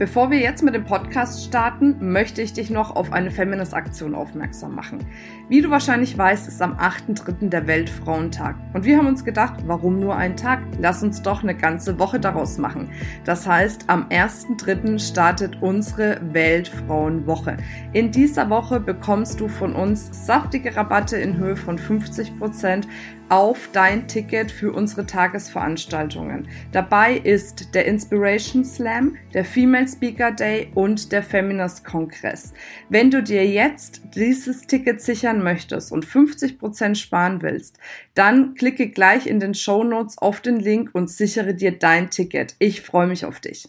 Bevor wir jetzt mit dem Podcast starten, möchte ich dich noch auf eine Feminist-Aktion aufmerksam machen. Wie du wahrscheinlich weißt, ist am 8.3. der Weltfrauentag. Und wir haben uns gedacht, warum nur einen Tag? Lass uns doch eine ganze Woche daraus machen. Das heißt, am 1.3. startet unsere Weltfrauenwoche. In dieser Woche bekommst du von uns saftige Rabatte in Höhe von 50 Prozent auf dein Ticket für unsere Tagesveranstaltungen. Dabei ist der Inspiration Slam, der Female Speaker Day und der Feminist Kongress. Wenn du dir jetzt dieses Ticket sichern möchtest und 50 Prozent sparen willst, dann klicke gleich in den Show Notes auf den Link und sichere dir dein Ticket. Ich freue mich auf dich.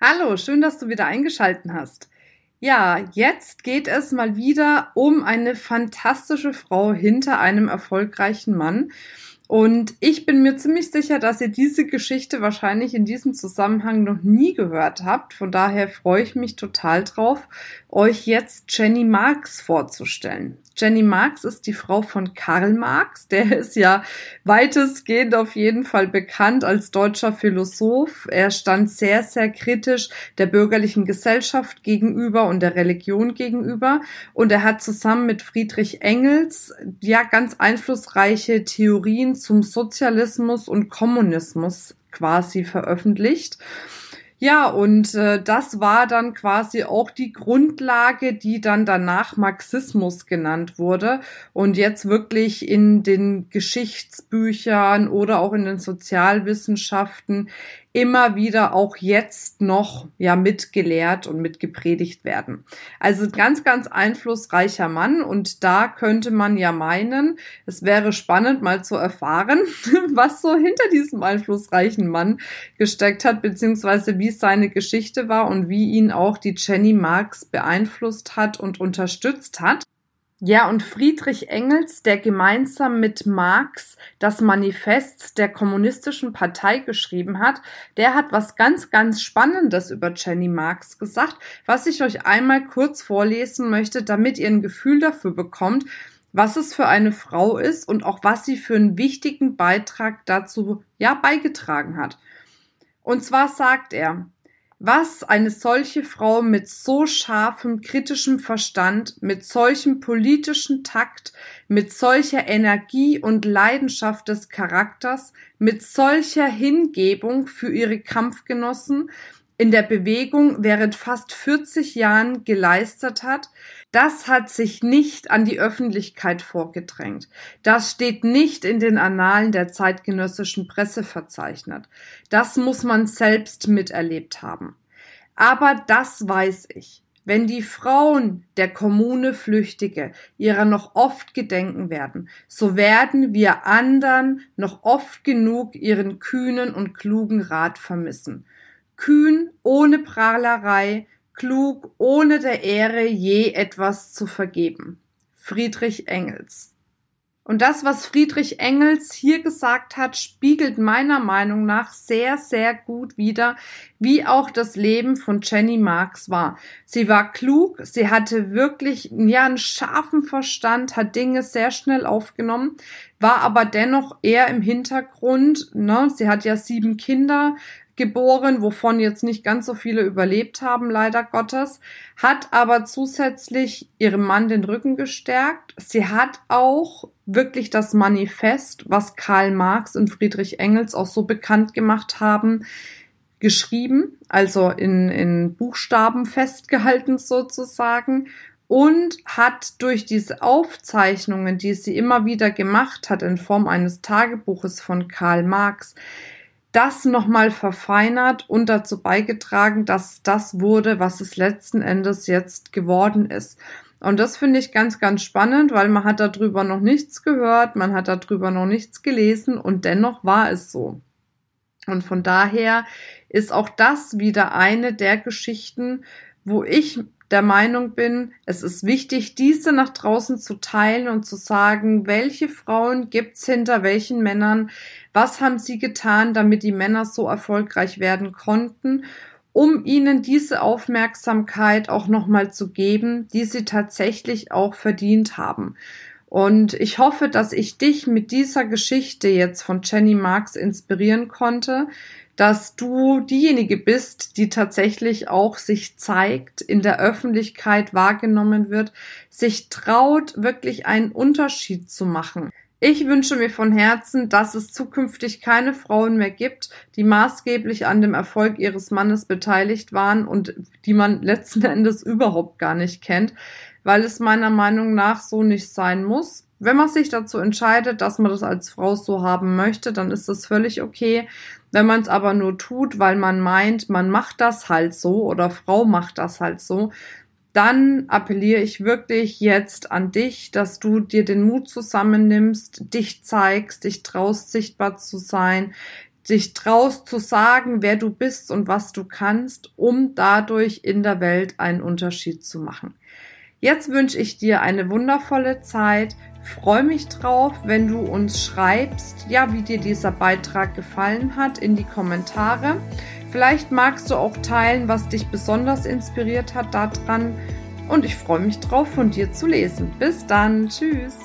Hallo, schön, dass du wieder eingeschalten hast. Ja, jetzt geht es mal wieder um eine fantastische Frau hinter einem erfolgreichen Mann. Und ich bin mir ziemlich sicher, dass ihr diese Geschichte wahrscheinlich in diesem Zusammenhang noch nie gehört habt. Von daher freue ich mich total drauf, euch jetzt Jenny Marx vorzustellen. Jenny Marx ist die Frau von Karl Marx. Der ist ja weitestgehend auf jeden Fall bekannt als deutscher Philosoph. Er stand sehr, sehr kritisch der bürgerlichen Gesellschaft gegenüber und der Religion gegenüber. Und er hat zusammen mit Friedrich Engels ja ganz einflussreiche Theorien zum Sozialismus und Kommunismus quasi veröffentlicht. Ja, und äh, das war dann quasi auch die Grundlage, die dann danach Marxismus genannt wurde und jetzt wirklich in den Geschichtsbüchern oder auch in den Sozialwissenschaften immer wieder auch jetzt noch ja mitgelehrt und mitgepredigt werden. Also ganz, ganz einflussreicher Mann und da könnte man ja meinen, es wäre spannend mal zu erfahren, was so hinter diesem einflussreichen Mann gesteckt hat, beziehungsweise wie seine Geschichte war und wie ihn auch die Jenny Marx beeinflusst hat und unterstützt hat. Ja, und Friedrich Engels, der gemeinsam mit Marx das Manifest der kommunistischen Partei geschrieben hat, der hat was ganz, ganz Spannendes über Jenny Marx gesagt, was ich euch einmal kurz vorlesen möchte, damit ihr ein Gefühl dafür bekommt, was es für eine Frau ist und auch was sie für einen wichtigen Beitrag dazu, ja, beigetragen hat. Und zwar sagt er, was eine solche Frau mit so scharfem kritischem Verstand, mit solchem politischen Takt, mit solcher Energie und Leidenschaft des Charakters, mit solcher Hingebung für ihre Kampfgenossen in der Bewegung während fast 40 Jahren geleistet hat, das hat sich nicht an die Öffentlichkeit vorgedrängt. Das steht nicht in den Annalen der zeitgenössischen Presse verzeichnet. Das muss man selbst miterlebt haben. Aber das weiß ich. Wenn die Frauen der Kommune Flüchtige ihrer noch oft gedenken werden, so werden wir andern noch oft genug ihren kühnen und klugen Rat vermissen. Kühn ohne Prahlerei, klug, ohne der Ehre je etwas zu vergeben. Friedrich Engels. Und das, was Friedrich Engels hier gesagt hat, spiegelt meiner Meinung nach sehr, sehr gut wider, wie auch das Leben von Jenny Marx war. Sie war klug, sie hatte wirklich ja einen scharfen Verstand, hat Dinge sehr schnell aufgenommen, war aber dennoch eher im Hintergrund. Ne? Sie hat ja sieben Kinder, geboren, wovon jetzt nicht ganz so viele überlebt haben, leider Gottes, hat aber zusätzlich ihrem Mann den Rücken gestärkt. Sie hat auch wirklich das Manifest, was Karl Marx und Friedrich Engels auch so bekannt gemacht haben, geschrieben, also in, in Buchstaben festgehalten sozusagen und hat durch diese Aufzeichnungen, die sie immer wieder gemacht hat in Form eines Tagebuches von Karl Marx, das nochmal verfeinert und dazu beigetragen, dass das wurde, was es letzten Endes jetzt geworden ist. Und das finde ich ganz, ganz spannend, weil man hat darüber noch nichts gehört, man hat darüber noch nichts gelesen und dennoch war es so. Und von daher ist auch das wieder eine der Geschichten, wo ich der Meinung bin, es ist wichtig, diese nach draußen zu teilen und zu sagen, welche Frauen gibt's hinter welchen Männern, was haben sie getan, damit die Männer so erfolgreich werden konnten, um ihnen diese Aufmerksamkeit auch nochmal zu geben, die sie tatsächlich auch verdient haben. Und ich hoffe, dass ich dich mit dieser Geschichte jetzt von Jenny Marks inspirieren konnte, dass du diejenige bist, die tatsächlich auch sich zeigt, in der Öffentlichkeit wahrgenommen wird, sich traut, wirklich einen Unterschied zu machen. Ich wünsche mir von Herzen, dass es zukünftig keine Frauen mehr gibt, die maßgeblich an dem Erfolg ihres Mannes beteiligt waren und die man letzten Endes überhaupt gar nicht kennt, weil es meiner Meinung nach so nicht sein muss. Wenn man sich dazu entscheidet, dass man das als Frau so haben möchte, dann ist das völlig okay. Wenn man es aber nur tut, weil man meint, man macht das halt so oder Frau macht das halt so, dann appelliere ich wirklich jetzt an dich, dass du dir den Mut zusammennimmst, dich zeigst, dich traust, sichtbar zu sein, dich traust zu sagen, wer du bist und was du kannst, um dadurch in der Welt einen Unterschied zu machen. Jetzt wünsche ich dir eine wundervolle Zeit. Freue mich drauf, wenn du uns schreibst, ja, wie dir dieser Beitrag gefallen hat in die Kommentare. Vielleicht magst du auch teilen, was dich besonders inspiriert hat daran. Und ich freue mich drauf, von dir zu lesen. Bis dann. Tschüss.